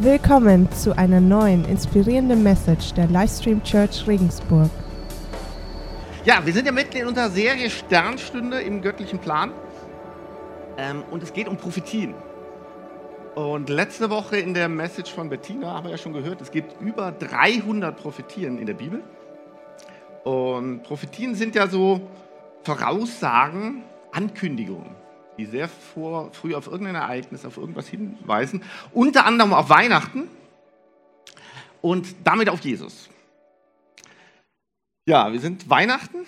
Willkommen zu einer neuen inspirierenden Message der Livestream Church Regensburg. Ja, wir sind ja mitten in unserer Serie Sternstunde im göttlichen Plan. Ähm, und es geht um Prophetien. Und letzte Woche in der Message von Bettina haben wir ja schon gehört, es gibt über 300 Prophetien in der Bibel. Und Prophetien sind ja so Voraussagen, Ankündigungen, die sehr vor, früh auf irgendein Ereignis, auf irgendwas hinweisen. Unter anderem auf Weihnachten und damit auf Jesus. Ja, wir sind Weihnachten,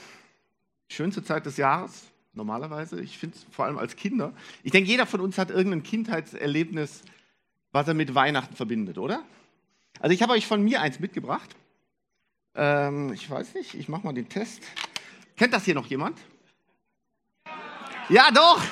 schönste Zeit des Jahres, normalerweise. Ich finde es vor allem als Kinder. Ich denke, jeder von uns hat irgendein Kindheitserlebnis, was er mit Weihnachten verbindet, oder? Also ich habe euch von mir eins mitgebracht. Ähm, ich weiß nicht, ich mache mal den Test. Kennt das hier noch jemand? Ja, doch.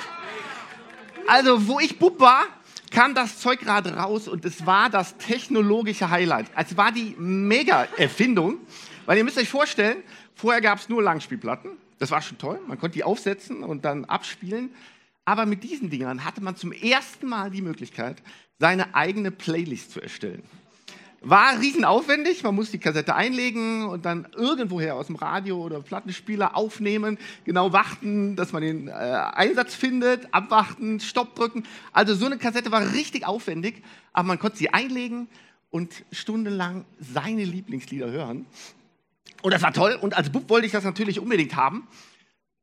Also, wo ich Bub war, kam das Zeug gerade raus und es war das technologische Highlight. Es war die Mega-Erfindung, weil ihr müsst euch vorstellen, vorher gab es nur Langspielplatten. Das war schon toll. Man konnte die aufsetzen und dann abspielen. Aber mit diesen Dingern hatte man zum ersten Mal die Möglichkeit, seine eigene Playlist zu erstellen. War riesenaufwendig, man muss die Kassette einlegen und dann irgendwoher aus dem Radio oder Plattenspieler aufnehmen, genau warten, dass man den äh, Einsatz findet, abwarten, Stopp drücken. Also so eine Kassette war richtig aufwendig, aber man konnte sie einlegen und stundenlang seine Lieblingslieder hören. Und das war toll und als Bub wollte ich das natürlich unbedingt haben.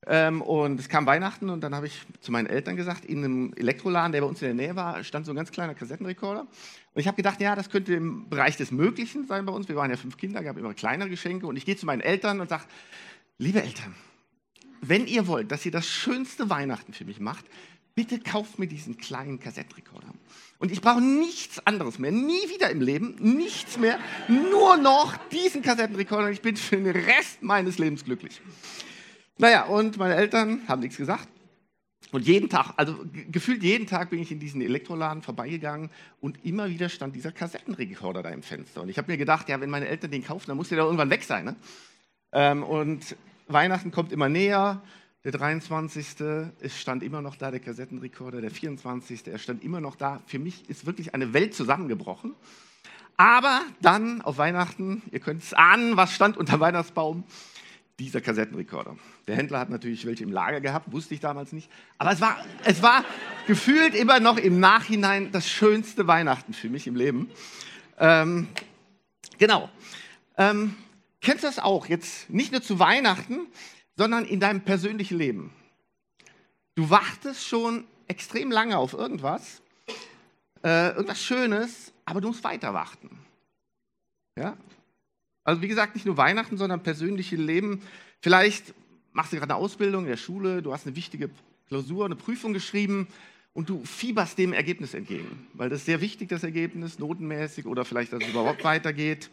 Ähm, und es kam Weihnachten und dann habe ich zu meinen Eltern gesagt, in einem Elektroladen, der bei uns in der Nähe war, stand so ein ganz kleiner Kassettenrekorder. Und ich habe gedacht, ja, das könnte im Bereich des Möglichen sein bei uns. Wir waren ja fünf Kinder, gab immer kleinere Geschenke. Und ich gehe zu meinen Eltern und sage, liebe Eltern, wenn ihr wollt, dass ihr das schönste Weihnachten für mich macht, bitte kauft mir diesen kleinen Kassettenrekorder. Und ich brauche nichts anderes mehr, nie wieder im Leben, nichts mehr, nur noch diesen Kassettenrekorder. Ich bin für den Rest meines Lebens glücklich. Naja, und meine Eltern haben nichts gesagt. Und jeden Tag, also gefühlt jeden Tag bin ich in diesen Elektroladen vorbeigegangen und immer wieder stand dieser Kassettenrekorder da im Fenster. Und ich habe mir gedacht, ja, wenn meine Eltern den kaufen, dann muss der doch irgendwann weg sein. Ne? Ähm, und Weihnachten kommt immer näher. Der 23. Es stand immer noch da, der Kassettenrekorder. Der 24. Er stand immer noch da. Für mich ist wirklich eine Welt zusammengebrochen. Aber dann auf Weihnachten, ihr könnt es ahnen, was stand unter Weihnachtsbaum dieser Kassettenrekorder. Der Händler hat natürlich welche im Lager gehabt, wusste ich damals nicht. Aber es war, es war gefühlt immer noch im Nachhinein das schönste Weihnachten für mich im Leben. Ähm, genau. Ähm, kennst du das auch? Jetzt nicht nur zu Weihnachten, sondern in deinem persönlichen Leben. Du wartest schon extrem lange auf irgendwas, äh, irgendwas Schönes, aber du musst weiter warten. Ja? Also wie gesagt, nicht nur Weihnachten, sondern persönliche Leben. Vielleicht machst du gerade eine Ausbildung in der Schule, du hast eine wichtige Klausur, eine Prüfung geschrieben und du fieberst dem Ergebnis entgegen, weil das ist sehr wichtig, das Ergebnis, notenmäßig oder vielleicht, dass es überhaupt weitergeht.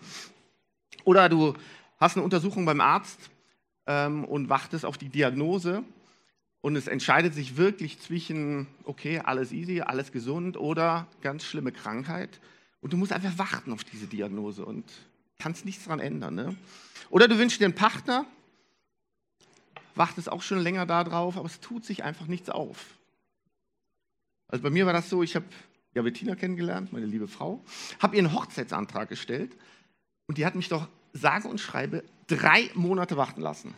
Oder du hast eine Untersuchung beim Arzt ähm, und wartest auf die Diagnose und es entscheidet sich wirklich zwischen, okay, alles easy, alles gesund oder ganz schlimme Krankheit und du musst einfach warten auf diese Diagnose und kannst nichts daran ändern. Ne? Oder du wünschst dir einen Partner, wartest auch schon länger darauf, aber es tut sich einfach nichts auf. Also bei mir war das so, ich habe ja Bettina kennengelernt, meine liebe Frau, habe ihr einen Hochzeitsantrag gestellt und die hat mich doch sage und schreibe drei Monate warten lassen.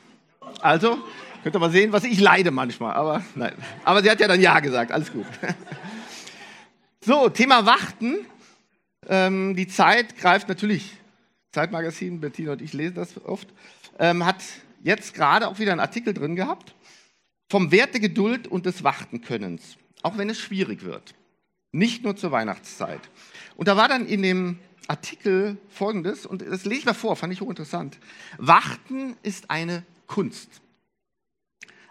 Also, könnt ihr mal sehen, was ich leide manchmal, aber nein. Aber sie hat ja dann Ja gesagt, alles gut. So, Thema Warten. Ähm, die Zeit greift natürlich Zeitmagazin, Bettina und ich lesen das oft, ähm, hat jetzt gerade auch wieder einen Artikel drin gehabt vom Wert der Geduld und des Wartenkönnens, auch wenn es schwierig wird. Nicht nur zur Weihnachtszeit. Und da war dann in dem Artikel folgendes, und das lese ich mal vor, fand ich hochinteressant. Warten ist eine Kunst.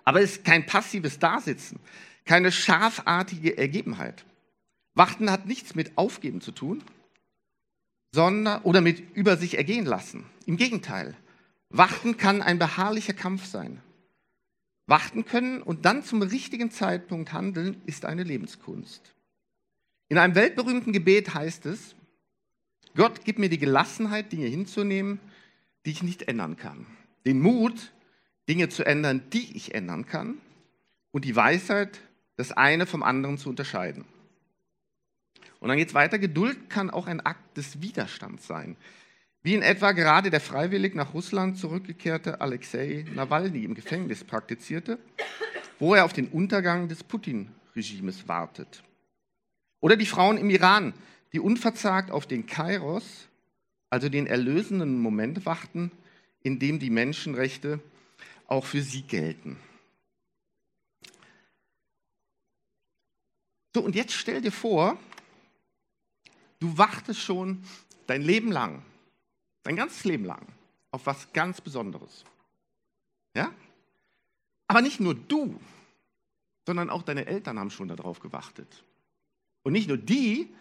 Aber es ist kein passives Dasitzen, keine scharfartige Ergebenheit. Warten hat nichts mit Aufgeben zu tun, sondern, oder mit über sich ergehen lassen. Im Gegenteil, warten kann ein beharrlicher Kampf sein. Warten können und dann zum richtigen Zeitpunkt handeln, ist eine Lebenskunst. In einem weltberühmten Gebet heißt es, Gott, gib mir die Gelassenheit, Dinge hinzunehmen, die ich nicht ändern kann. Den Mut, Dinge zu ändern, die ich ändern kann. Und die Weisheit, das eine vom anderen zu unterscheiden. Und dann geht es weiter. Geduld kann auch ein Akt des Widerstands sein. Wie in etwa gerade der freiwillig nach Russland zurückgekehrte Alexei Nawalny im Gefängnis praktizierte, wo er auf den Untergang des Putin-Regimes wartet. Oder die Frauen im Iran, die unverzagt auf den Kairos, also den erlösenden Moment warten, in dem die Menschenrechte auch für sie gelten. So, und jetzt stell dir vor, du wartest schon dein Leben lang, dein ganzes Leben lang, auf was ganz Besonderes. Ja? Aber nicht nur du, sondern auch deine Eltern haben schon darauf gewartet. Und nicht nur die,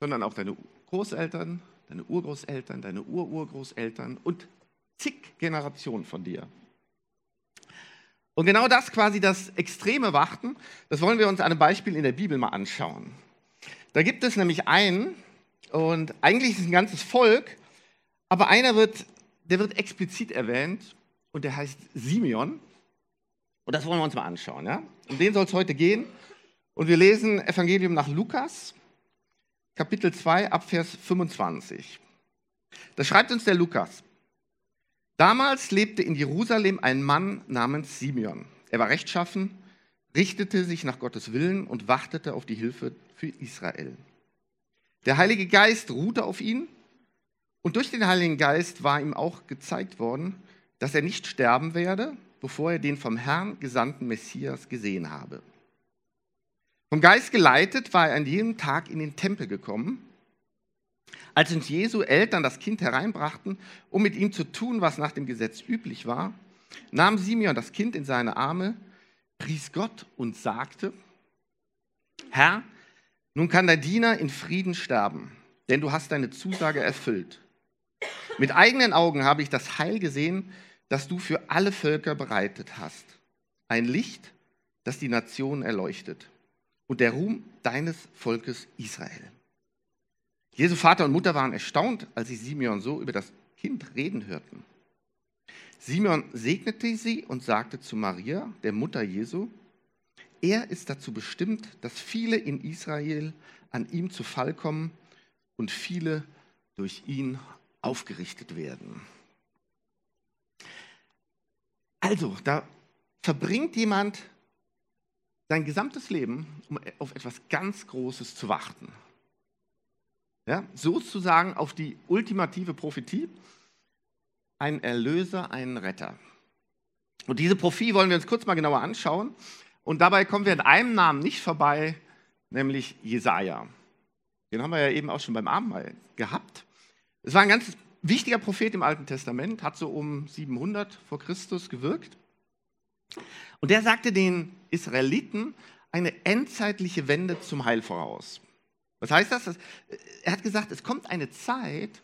sondern auch deine Großeltern, deine Urgroßeltern, deine Ururgroßeltern und zig Generationen von dir. Und genau das quasi das extreme Warten, das wollen wir uns an einem Beispiel in der Bibel mal anschauen. Da gibt es nämlich einen, und eigentlich ist es ein ganzes Volk, aber einer wird, der wird explizit erwähnt und der heißt Simeon. Und das wollen wir uns mal anschauen. Ja? Um den soll es heute gehen. Und wir lesen Evangelium nach Lukas, Kapitel 2, Abvers 25. Da schreibt uns der Lukas. Damals lebte in Jerusalem ein Mann namens Simeon. Er war rechtschaffen, richtete sich nach Gottes Willen und wartete auf die Hilfe für Israel. Der Heilige Geist ruhte auf ihn und durch den Heiligen Geist war ihm auch gezeigt worden, dass er nicht sterben werde, bevor er den vom Herrn gesandten Messias gesehen habe. Vom Geist geleitet war er an jedem Tag in den Tempel gekommen als uns Jesu Eltern das Kind hereinbrachten, um mit ihm zu tun, was nach dem Gesetz üblich war, nahm Simeon das Kind in seine Arme, pries Gott und sagte, Herr, nun kann der Diener in Frieden sterben, denn du hast deine Zusage erfüllt. Mit eigenen Augen habe ich das Heil gesehen, das du für alle Völker bereitet hast. Ein Licht, das die Nationen erleuchtet und der Ruhm deines Volkes Israel. Jesu Vater und Mutter waren erstaunt, als sie Simeon so über das Kind reden hörten. Simeon segnete sie und sagte zu Maria, der Mutter Jesu, er ist dazu bestimmt, dass viele in Israel an ihm zu Fall kommen und viele durch ihn aufgerichtet werden. Also, da verbringt jemand sein gesamtes Leben, um auf etwas ganz Großes zu warten. Ja, sozusagen auf die ultimative Prophetie, ein Erlöser, ein Retter. Und diese Prophetie wollen wir uns kurz mal genauer anschauen. Und dabei kommen wir an einem Namen nicht vorbei, nämlich Jesaja. Den haben wir ja eben auch schon beim Abendmahl gehabt. Es war ein ganz wichtiger Prophet im Alten Testament, hat so um 700 vor Christus gewirkt. Und der sagte den Israeliten eine endzeitliche Wende zum Heil voraus. Was heißt das? Er hat gesagt, es kommt eine Zeit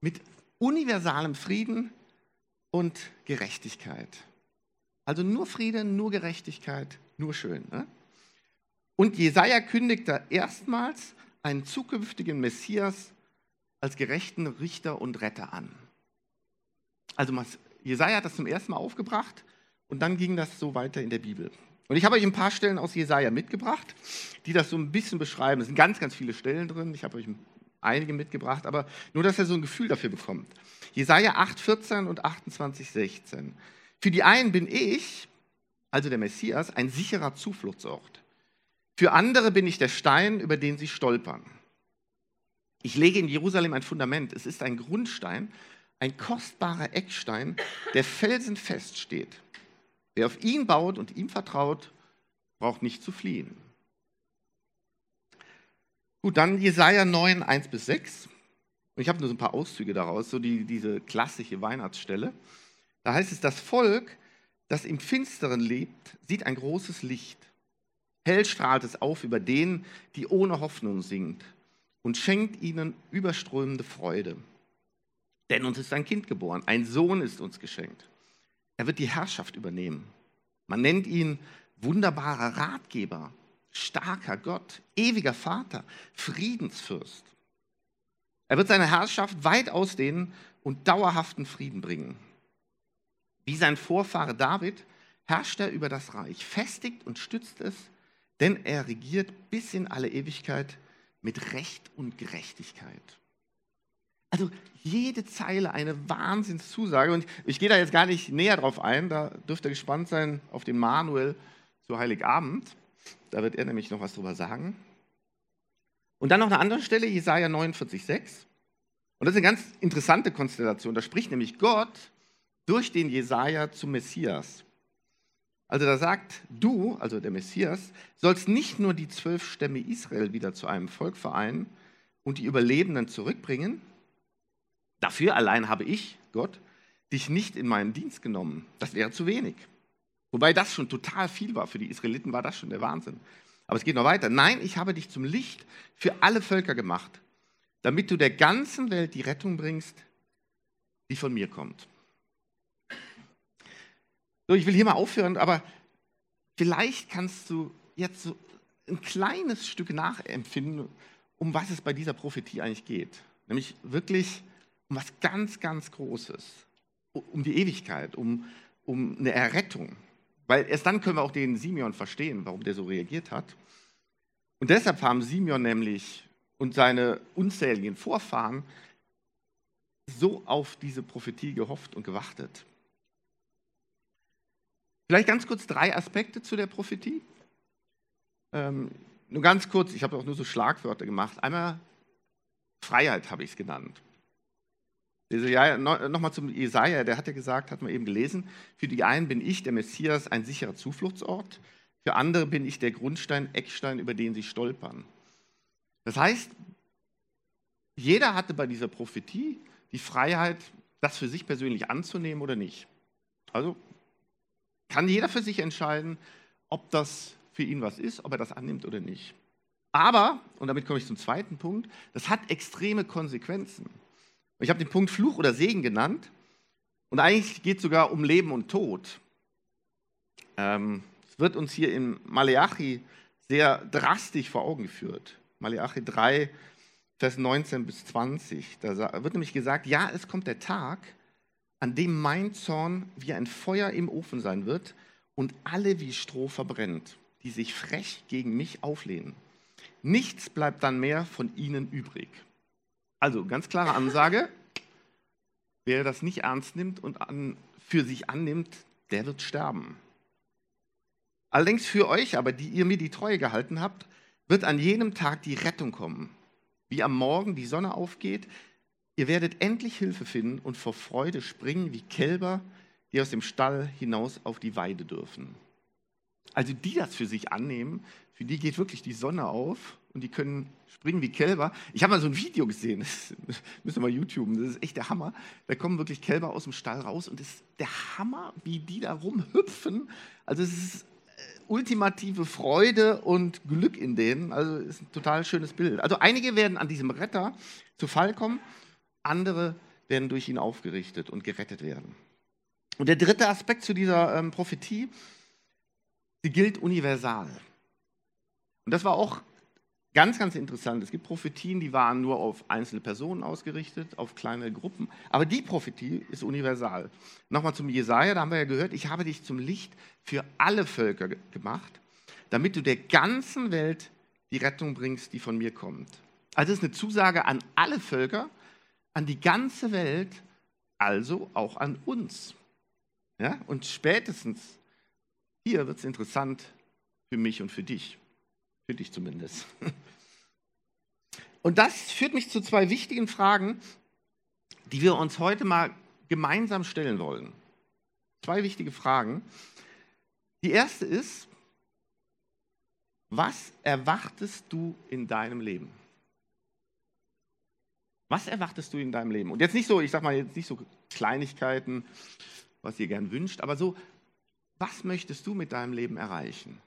mit universalem Frieden und Gerechtigkeit. Also nur Friede, nur Gerechtigkeit, nur schön. Ne? Und Jesaja kündigte erstmals einen zukünftigen Messias als gerechten Richter und Retter an. Also Jesaja hat das zum ersten Mal aufgebracht und dann ging das so weiter in der Bibel. Und ich habe euch ein paar Stellen aus Jesaja mitgebracht, die das so ein bisschen beschreiben. Es sind ganz, ganz viele Stellen drin. Ich habe euch einige mitgebracht, aber nur, dass ihr so ein Gefühl dafür bekommt. Jesaja 8, 14 und 28, 16. Für die einen bin ich, also der Messias, ein sicherer Zufluchtsort. Für andere bin ich der Stein, über den sie stolpern. Ich lege in Jerusalem ein Fundament. Es ist ein Grundstein, ein kostbarer Eckstein, der felsenfest steht. Wer auf ihn baut und ihm vertraut, braucht nicht zu fliehen. Gut, dann Jesaja 9, 1 bis 6. Und ich habe nur so ein paar Auszüge daraus, so die, diese klassische Weihnachtsstelle. Da heißt es, das Volk, das im Finsteren lebt, sieht ein großes Licht. Hell strahlt es auf über denen, die ohne Hoffnung singt und schenkt ihnen überströmende Freude. Denn uns ist ein Kind geboren, ein Sohn ist uns geschenkt. Er wird die Herrschaft übernehmen. Man nennt ihn wunderbarer Ratgeber, starker Gott, ewiger Vater, Friedensfürst. Er wird seine Herrschaft weit ausdehnen und dauerhaften Frieden bringen. Wie sein Vorfahre David herrscht er über das Reich, festigt und stützt es, denn er regiert bis in alle Ewigkeit mit Recht und Gerechtigkeit. Also jede Zeile eine Wahnsinnszusage. Und ich gehe da jetzt gar nicht näher drauf ein. Da dürft ihr gespannt sein auf den Manuel zu Heiligabend. Da wird er nämlich noch was drüber sagen. Und dann noch eine andere Stelle, Jesaja 49,6. Und das ist eine ganz interessante Konstellation. Da spricht nämlich Gott durch den Jesaja zum Messias. Also da sagt, du, also der Messias, sollst nicht nur die zwölf Stämme Israel wieder zu einem Volk vereinen und die Überlebenden zurückbringen. Dafür allein habe ich, Gott, dich nicht in meinen Dienst genommen. Das wäre zu wenig. Wobei das schon total viel war. Für die Israeliten war das schon der Wahnsinn. Aber es geht noch weiter. Nein, ich habe dich zum Licht für alle Völker gemacht, damit du der ganzen Welt die Rettung bringst, die von mir kommt. So, ich will hier mal aufhören, aber vielleicht kannst du jetzt so ein kleines Stück nachempfinden, um was es bei dieser Prophetie eigentlich geht. Nämlich wirklich um was ganz, ganz Großes. Um die Ewigkeit, um, um eine Errettung. Weil erst dann können wir auch den Simeon verstehen, warum der so reagiert hat. Und deshalb haben Simeon nämlich und seine unzähligen Vorfahren so auf diese Prophetie gehofft und gewartet. Vielleicht ganz kurz drei Aspekte zu der Prophetie. Ähm, nur ganz kurz, ich habe auch nur so Schlagwörter gemacht. Einmal Freiheit habe ich es genannt. Nochmal zum Jesaja, der hat ja gesagt, hat man eben gelesen, für die einen bin ich, der Messias, ein sicherer Zufluchtsort, für andere bin ich der Grundstein, Eckstein, über den sie stolpern. Das heißt, jeder hatte bei dieser Prophetie die Freiheit, das für sich persönlich anzunehmen oder nicht. Also kann jeder für sich entscheiden, ob das für ihn was ist, ob er das annimmt oder nicht. Aber, und damit komme ich zum zweiten Punkt, das hat extreme Konsequenzen. Ich habe den Punkt Fluch oder Segen genannt. Und eigentlich geht es sogar um Leben und Tod. Ähm, es wird uns hier in Maleachi sehr drastisch vor Augen geführt. Maleachi 3, Vers 19 bis 20. Da wird nämlich gesagt, ja, es kommt der Tag, an dem mein Zorn wie ein Feuer im Ofen sein wird und alle wie Stroh verbrennt, die sich frech gegen mich auflehnen. Nichts bleibt dann mehr von ihnen übrig. Also ganz klare Ansage, wer das nicht ernst nimmt und an, für sich annimmt, der wird sterben. Allerdings für euch aber, die ihr mir die Treue gehalten habt, wird an jenem Tag die Rettung kommen. Wie am Morgen die Sonne aufgeht, Ihr werdet endlich Hilfe finden und vor Freude springen wie Kälber, die aus dem Stall hinaus auf die Weide dürfen. Also die das für sich annehmen, für die geht wirklich die Sonne auf und die können springen wie Kälber. Ich habe mal so ein Video gesehen, das müssen wir mal YouTube, das ist echt der Hammer. Da kommen wirklich Kälber aus dem Stall raus und es ist der Hammer, wie die da rumhüpfen. Also es ist äh, ultimative Freude und Glück in denen. Also es ist ein total schönes Bild. Also einige werden an diesem Retter zu Fall kommen andere werden durch ihn aufgerichtet und gerettet werden. Und der dritte Aspekt zu dieser ähm, Prophetie, sie gilt universal. Und das war auch ganz, ganz interessant. Es gibt Prophetien, die waren nur auf einzelne Personen ausgerichtet, auf kleine Gruppen. Aber die Prophetie ist universal. Nochmal zum Jesaja, da haben wir ja gehört, ich habe dich zum Licht für alle Völker gemacht, damit du der ganzen Welt die Rettung bringst, die von mir kommt. Also es ist eine Zusage an alle Völker, an die ganze Welt, also auch an uns. Ja? Und spätestens hier wird es interessant für mich und für dich. Für dich zumindest. Und das führt mich zu zwei wichtigen Fragen, die wir uns heute mal gemeinsam stellen wollen. Zwei wichtige Fragen. Die erste ist, was erwartest du in deinem Leben? Was erwartest du in deinem Leben? Und jetzt nicht so, ich sag mal, jetzt nicht so Kleinigkeiten, was ihr gern wünscht, aber so, was möchtest du mit deinem Leben erreichen?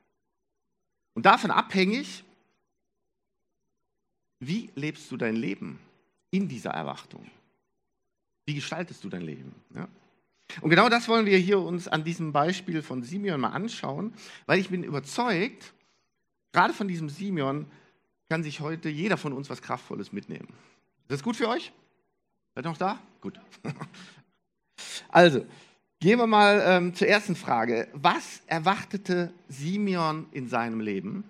Und davon abhängig, wie lebst du dein Leben in dieser Erwartung? Wie gestaltest du dein Leben? Ja? Und genau das wollen wir hier uns an diesem Beispiel von Simeon mal anschauen, weil ich bin überzeugt, gerade von diesem Simeon kann sich heute jeder von uns was Kraftvolles mitnehmen. Ist das gut für euch? Seid ihr noch da? Gut. Also, gehen wir mal ähm, zur ersten Frage. Was erwartete Simeon in seinem Leben?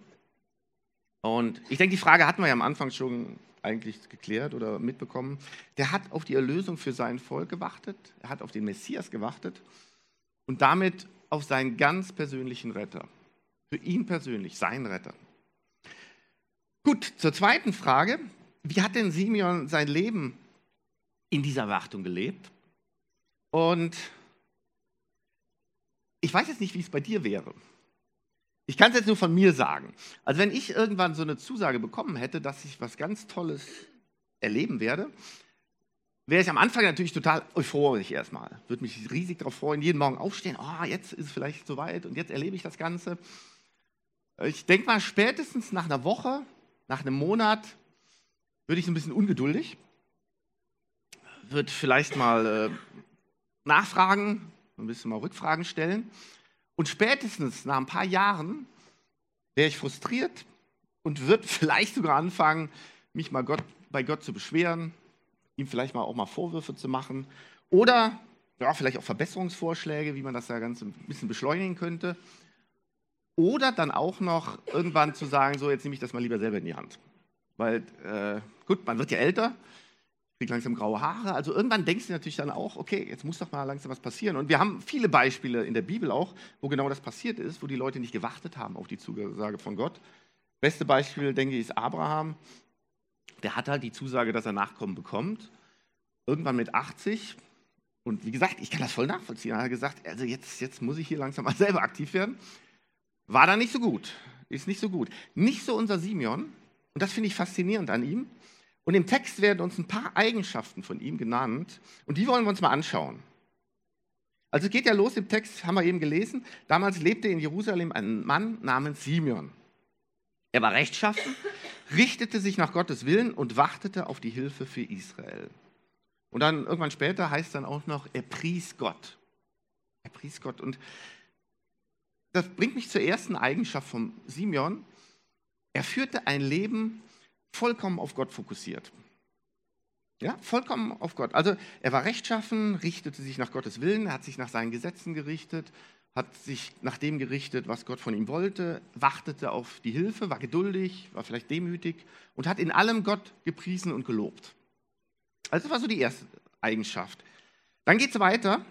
Und ich denke, die Frage hatten wir ja am Anfang schon eigentlich geklärt oder mitbekommen. Der hat auf die Erlösung für sein Volk gewartet, er hat auf den Messias gewartet und damit auf seinen ganz persönlichen Retter. Für ihn persönlich, sein Retter. Gut, zur zweiten Frage. Wie hat denn Simeon sein Leben in dieser Wartung gelebt? Und ich weiß jetzt nicht, wie es bei dir wäre. Ich kann es jetzt nur von mir sagen. Also wenn ich irgendwann so eine Zusage bekommen hätte, dass ich was ganz Tolles erleben werde, wäre ich am Anfang natürlich total euphorisch erstmal. Würde mich riesig darauf freuen, jeden Morgen aufstehen, oh, jetzt ist es vielleicht soweit und jetzt erlebe ich das Ganze. Ich denke mal, spätestens nach einer Woche, nach einem Monat, würde ich so ein bisschen ungeduldig, würde vielleicht mal äh, nachfragen, ein bisschen mal Rückfragen stellen. Und spätestens nach ein paar Jahren wäre ich frustriert und würde vielleicht sogar anfangen, mich mal Gott, bei Gott zu beschweren, ihm vielleicht mal auch mal Vorwürfe zu machen oder ja, vielleicht auch Verbesserungsvorschläge, wie man das ja ganz ein bisschen beschleunigen könnte. Oder dann auch noch irgendwann zu sagen, so jetzt nehme ich das mal lieber selber in die Hand. Weil, äh, gut, man wird ja älter, kriegt langsam graue Haare. Also irgendwann denkst du natürlich dann auch, okay, jetzt muss doch mal langsam was passieren. Und wir haben viele Beispiele in der Bibel auch, wo genau das passiert ist, wo die Leute nicht gewartet haben auf die Zusage von Gott. Beste Beispiel, denke ich, ist Abraham. Der hat halt die Zusage, dass er Nachkommen bekommt. Irgendwann mit 80. Und wie gesagt, ich kann das voll nachvollziehen. Er hat gesagt, also jetzt, jetzt muss ich hier langsam mal selber aktiv werden. War da nicht so gut. Ist nicht so gut. Nicht so unser Simeon. Und das finde ich faszinierend an ihm. Und im Text werden uns ein paar Eigenschaften von ihm genannt. Und die wollen wir uns mal anschauen. Also es geht ja los im Text, haben wir eben gelesen. Damals lebte in Jerusalem ein Mann namens Simeon. Er war rechtschaffen, richtete sich nach Gottes Willen und wartete auf die Hilfe für Israel. Und dann irgendwann später heißt dann auch noch, er pries Gott. Er pries Gott. Und das bringt mich zur ersten Eigenschaft von Simeon. Er führte ein Leben vollkommen auf Gott fokussiert. Ja, vollkommen auf Gott. Also er war rechtschaffen, richtete sich nach Gottes Willen, hat sich nach seinen Gesetzen gerichtet, hat sich nach dem gerichtet, was Gott von ihm wollte, wartete auf die Hilfe, war geduldig, war vielleicht demütig und hat in allem Gott gepriesen und gelobt. Also das war so die erste Eigenschaft. Dann geht es weiter.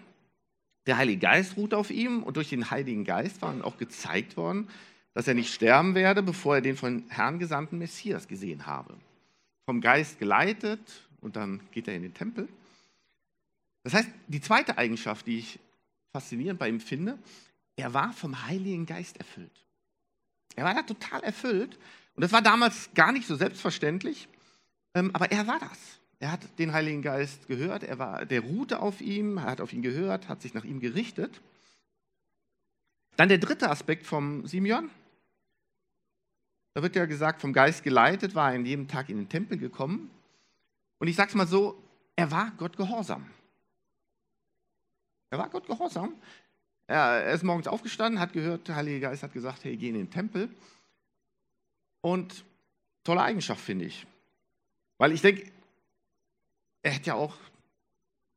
Der Heilige Geist ruht auf ihm und durch den Heiligen Geist war auch gezeigt worden, dass er nicht sterben werde, bevor er den von Herrn gesandten Messias gesehen habe. Vom Geist geleitet und dann geht er in den Tempel. Das heißt, die zweite Eigenschaft, die ich faszinierend bei ihm finde, er war vom Heiligen Geist erfüllt. Er war da total erfüllt und das war damals gar nicht so selbstverständlich, ähm, aber er war das. Er hat den Heiligen Geist gehört, er war, der ruhte auf ihm, er hat auf ihn gehört, hat sich nach ihm gerichtet. Dann der dritte Aspekt vom Simeon. Da wird ja gesagt, vom Geist geleitet war er in jedem Tag in den Tempel gekommen. Und ich sage es mal so, er war Gott gehorsam. Er war Gott gehorsam. Er ist morgens aufgestanden, hat gehört, der Heilige Geist hat gesagt, hey, geh in den Tempel. Und tolle Eigenschaft, finde ich. Weil ich denke, er hätte ja auch,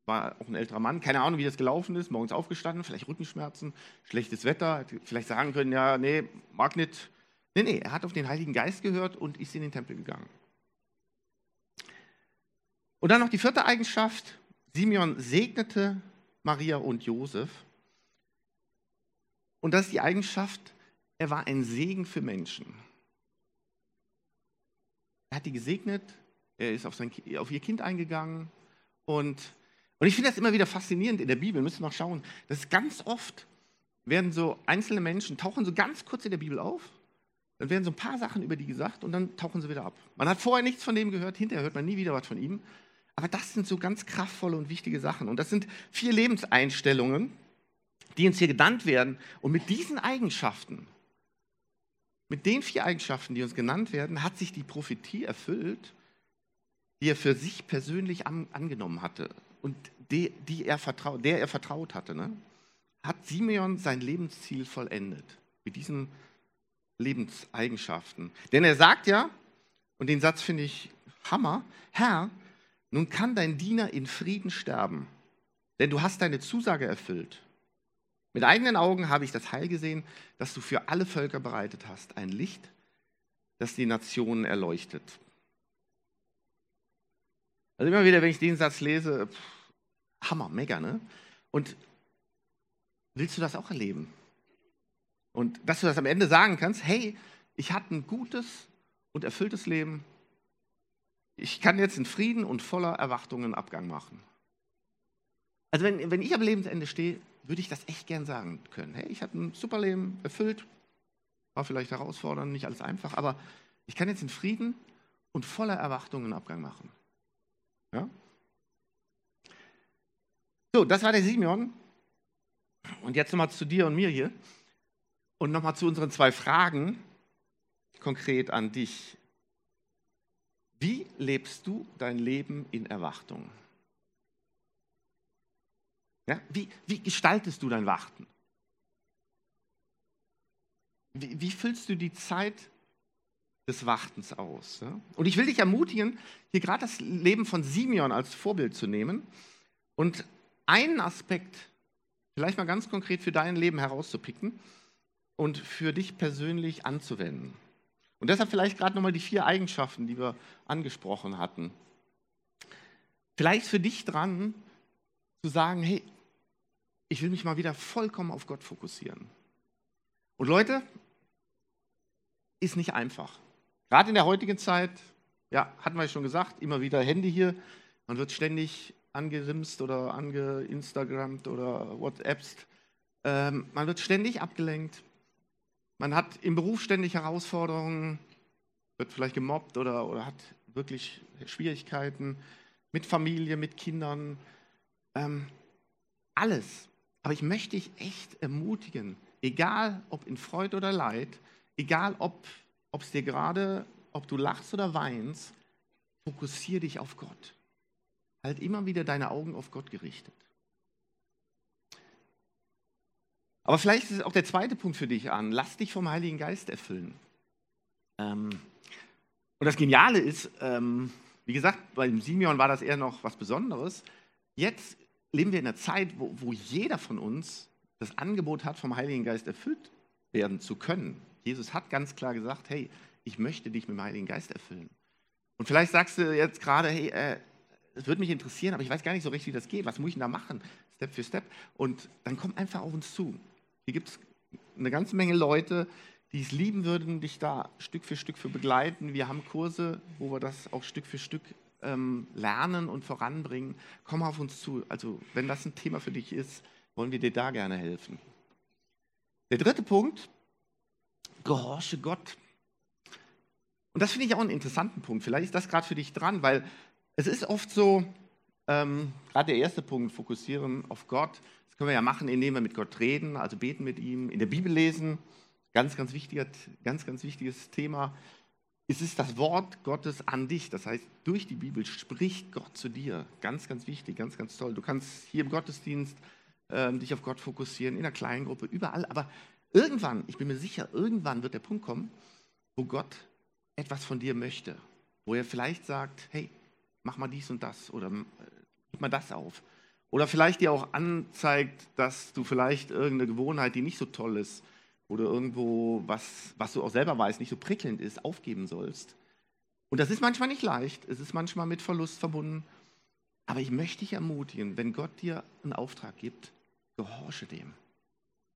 war auch ein älterer Mann, keine Ahnung, wie das gelaufen ist, morgens aufgestanden, vielleicht Rückenschmerzen, schlechtes Wetter, vielleicht sagen können, ja, nee, mag nicht, Nee, nee, er hat auf den Heiligen Geist gehört und ist in den Tempel gegangen. Und dann noch die vierte Eigenschaft. Simeon segnete Maria und Josef. Und das ist die Eigenschaft, er war ein Segen für Menschen. Er hat die gesegnet, er ist auf, sein, auf ihr Kind eingegangen. Und, und ich finde das immer wieder faszinierend in der Bibel, müssen wir mal schauen, dass ganz oft werden so einzelne Menschen, tauchen so ganz kurz in der Bibel auf dann werden so ein paar Sachen über die gesagt und dann tauchen sie wieder ab. Man hat vorher nichts von dem gehört, hinterher hört man nie wieder was von ihm. Aber das sind so ganz kraftvolle und wichtige Sachen. Und das sind vier Lebenseinstellungen, die uns hier genannt werden. Und mit diesen Eigenschaften, mit den vier Eigenschaften, die uns genannt werden, hat sich die Prophetie erfüllt, die er für sich persönlich an, angenommen hatte und die, die er vertraut, der er vertraut hatte. Ne? Hat Simeon sein Lebensziel vollendet. Mit diesen Lebenseigenschaften. Denn er sagt ja, und den Satz finde ich Hammer, Herr, nun kann dein Diener in Frieden sterben, denn du hast deine Zusage erfüllt. Mit eigenen Augen habe ich das Heil gesehen, das du für alle Völker bereitet hast, ein Licht, das die Nationen erleuchtet. Also immer wieder, wenn ich den Satz lese, pff, Hammer, mega, ne? Und willst du das auch erleben? Und dass du das am Ende sagen kannst, hey, ich hatte ein gutes und erfülltes Leben. Ich kann jetzt in Frieden und voller Erwartungen Abgang machen. Also wenn, wenn ich am Lebensende stehe, würde ich das echt gern sagen können. Hey, ich hatte ein super Leben, erfüllt, war vielleicht herausfordernd, nicht alles einfach, aber ich kann jetzt in Frieden und voller Erwartungen Abgang machen. Ja? So, das war der Simeon. Und jetzt nochmal zu dir und mir hier. Und nochmal zu unseren zwei Fragen konkret an dich. Wie lebst du dein Leben in Erwartung? Ja, wie, wie gestaltest du dein Warten? Wie, wie füllst du die Zeit des Wartens aus? Ja? Und ich will dich ermutigen, hier gerade das Leben von Simeon als Vorbild zu nehmen und einen Aspekt vielleicht mal ganz konkret für dein Leben herauszupicken und für dich persönlich anzuwenden. Und deshalb vielleicht gerade nochmal die vier Eigenschaften, die wir angesprochen hatten. Vielleicht für dich dran, zu sagen, hey, ich will mich mal wieder vollkommen auf Gott fokussieren. Und Leute, ist nicht einfach. Gerade in der heutigen Zeit, ja, hatten wir schon gesagt, immer wieder Handy hier, man wird ständig angerimst oder angeinstagrammt oder WhatsAppst. Ähm, man wird ständig abgelenkt. Man hat im Beruf ständig Herausforderungen, wird vielleicht gemobbt oder, oder hat wirklich Schwierigkeiten mit Familie, mit Kindern. Ähm, alles. Aber ich möchte dich echt ermutigen, egal ob in Freude oder Leid, egal ob es dir gerade, ob du lachst oder weinst, fokussiere dich auf Gott. Halt immer wieder deine Augen auf Gott gerichtet. Aber vielleicht ist auch der zweite Punkt für dich an. Lass dich vom Heiligen Geist erfüllen. Ähm, und das Geniale ist, ähm, wie gesagt, beim Simeon war das eher noch was Besonderes. Jetzt leben wir in einer Zeit, wo, wo jeder von uns das Angebot hat, vom Heiligen Geist erfüllt werden zu können. Jesus hat ganz klar gesagt, hey, ich möchte dich mit dem Heiligen Geist erfüllen. Und vielleicht sagst du jetzt gerade, hey, äh, es würde mich interessieren, aber ich weiß gar nicht so richtig, wie das geht. Was muss ich denn da machen? Step für Step. Und dann komm einfach auf uns zu. Hier gibt es eine ganze Menge Leute, die es lieben würden, dich da Stück für Stück für begleiten. Wir haben Kurse, wo wir das auch Stück für Stück ähm, lernen und voranbringen. Komm auf uns zu. Also, wenn das ein Thema für dich ist, wollen wir dir da gerne helfen. Der dritte Punkt, gehorche Gott. Und das finde ich auch einen interessanten Punkt. Vielleicht ist das gerade für dich dran, weil es ist oft so, ähm, gerade der erste Punkt, fokussieren auf Gott. Das können wir ja machen, indem wir mit Gott reden, also beten mit ihm, in der Bibel lesen. Ganz, ganz, wichtiger, ganz, ganz wichtiges Thema. Es ist das Wort Gottes an dich. Das heißt, durch die Bibel spricht Gott zu dir. Ganz, ganz wichtig, ganz, ganz toll. Du kannst hier im Gottesdienst äh, dich auf Gott fokussieren, in der kleinen Gruppe, überall. Aber irgendwann, ich bin mir sicher, irgendwann wird der Punkt kommen, wo Gott etwas von dir möchte. Wo er vielleicht sagt, hey, mach mal dies und das oder äh, gib mal das auf. Oder vielleicht dir auch anzeigt, dass du vielleicht irgendeine Gewohnheit, die nicht so toll ist, oder irgendwo was, was du auch selber weißt, nicht so prickelnd ist, aufgeben sollst. Und das ist manchmal nicht leicht, es ist manchmal mit Verlust verbunden. Aber ich möchte dich ermutigen, wenn Gott dir einen Auftrag gibt, gehorche dem.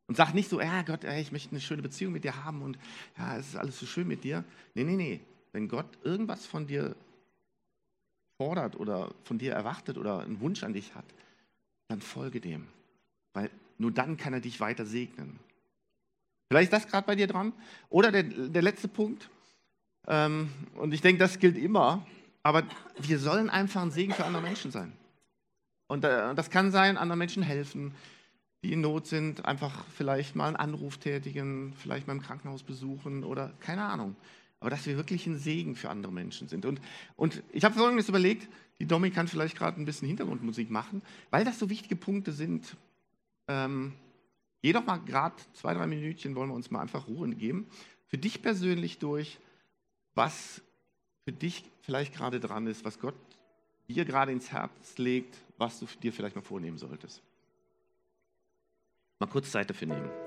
Und sag nicht so, ja Gott, ey, ich möchte eine schöne Beziehung mit dir haben und ja, es ist alles so schön mit dir. Nee, nee, nee. Wenn Gott irgendwas von dir fordert oder von dir erwartet oder einen Wunsch an dich hat, dann folge dem. Weil nur dann kann er dich weiter segnen. Vielleicht ist das gerade bei dir dran. Oder der, der letzte Punkt, ähm, und ich denke, das gilt immer, aber wir sollen einfach ein Segen für andere Menschen sein. Und äh, das kann sein, anderen Menschen helfen, die in Not sind, einfach vielleicht mal einen Anruf tätigen, vielleicht mal im Krankenhaus besuchen oder keine Ahnung aber dass wir wirklich ein Segen für andere Menschen sind. Und, und ich habe Folgendes überlegt, die Domi kann vielleicht gerade ein bisschen Hintergrundmusik machen, weil das so wichtige Punkte sind. Ähm, geh doch mal gerade zwei, drei Minütchen, wollen wir uns mal einfach Ruhe geben. Für dich persönlich durch, was für dich vielleicht gerade dran ist, was Gott dir gerade ins Herz legt, was du dir vielleicht mal vornehmen solltest. Mal kurz Zeit dafür nehmen.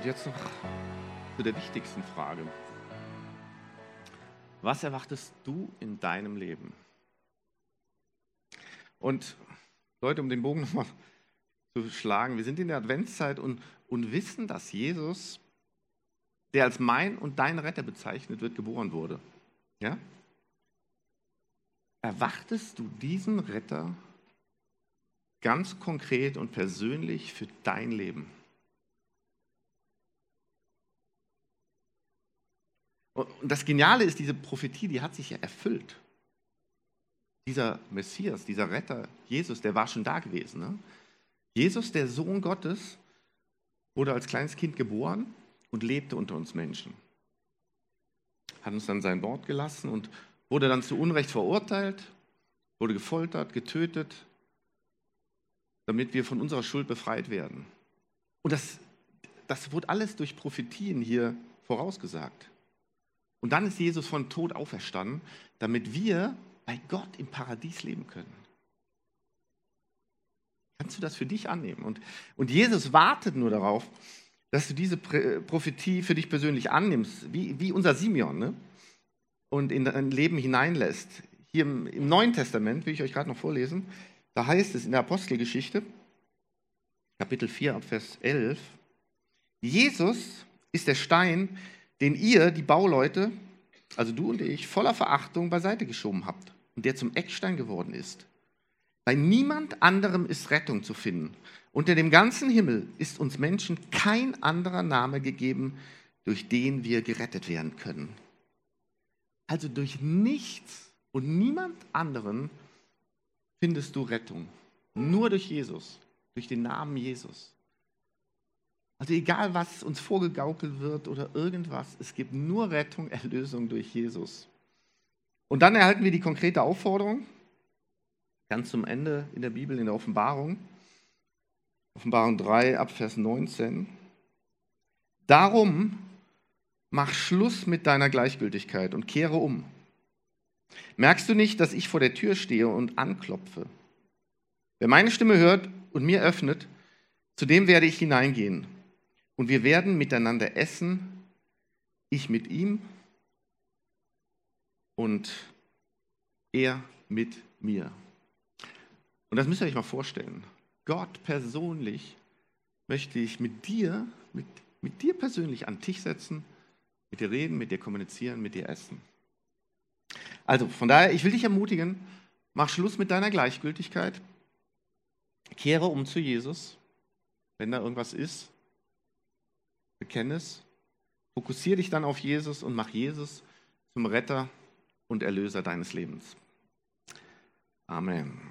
Und jetzt noch zu der wichtigsten Frage. Was erwartest du in deinem Leben? Und Leute, um den Bogen nochmal zu schlagen, wir sind in der Adventszeit und, und wissen, dass Jesus, der als mein und dein Retter bezeichnet wird, geboren wurde. Ja? Erwartest du diesen Retter ganz konkret und persönlich für dein Leben? Und das Geniale ist, diese Prophetie, die hat sich ja erfüllt. Dieser Messias, dieser Retter, Jesus, der war schon da gewesen. Ne? Jesus, der Sohn Gottes, wurde als kleines Kind geboren und lebte unter uns Menschen. Hat uns dann sein Wort gelassen und wurde dann zu Unrecht verurteilt, wurde gefoltert, getötet, damit wir von unserer Schuld befreit werden. Und das, das wurde alles durch Prophetien hier vorausgesagt. Und dann ist Jesus von Tod auferstanden, damit wir bei Gott im Paradies leben können. Kannst du das für dich annehmen? Und, und Jesus wartet nur darauf, dass du diese Prophetie für dich persönlich annimmst, wie, wie unser Simeon, ne? und in dein Leben hineinlässt. Hier im, im Neuen Testament, will ich euch gerade noch vorlesen, da heißt es in der Apostelgeschichte, Kapitel 4, Abvers 11, Jesus ist der Stein, den ihr, die Bauleute, also du und ich, voller Verachtung beiseite geschoben habt und der zum Eckstein geworden ist. Bei niemand anderem ist Rettung zu finden. Unter dem ganzen Himmel ist uns Menschen kein anderer Name gegeben, durch den wir gerettet werden können. Also durch nichts und niemand anderen findest du Rettung. Nur durch Jesus, durch den Namen Jesus. Also egal, was uns vorgegaukelt wird oder irgendwas, es gibt nur Rettung, Erlösung durch Jesus. Und dann erhalten wir die konkrete Aufforderung, ganz zum Ende in der Bibel, in der Offenbarung, Offenbarung 3 ab Vers 19. Darum mach Schluss mit deiner Gleichgültigkeit und kehre um. Merkst du nicht, dass ich vor der Tür stehe und anklopfe? Wer meine Stimme hört und mir öffnet, zu dem werde ich hineingehen und wir werden miteinander essen, ich mit ihm und er mit mir. Und das müsst ihr euch mal vorstellen. Gott persönlich möchte ich mit dir, mit, mit dir persönlich an den Tisch setzen, mit dir reden, mit dir kommunizieren, mit dir essen. Also von daher, ich will dich ermutigen, mach Schluss mit deiner Gleichgültigkeit, kehre um zu Jesus, wenn da irgendwas ist, bekenne es, fokussiere dich dann auf Jesus und mach Jesus zum Retter und Erlöser deines Lebens. Amen.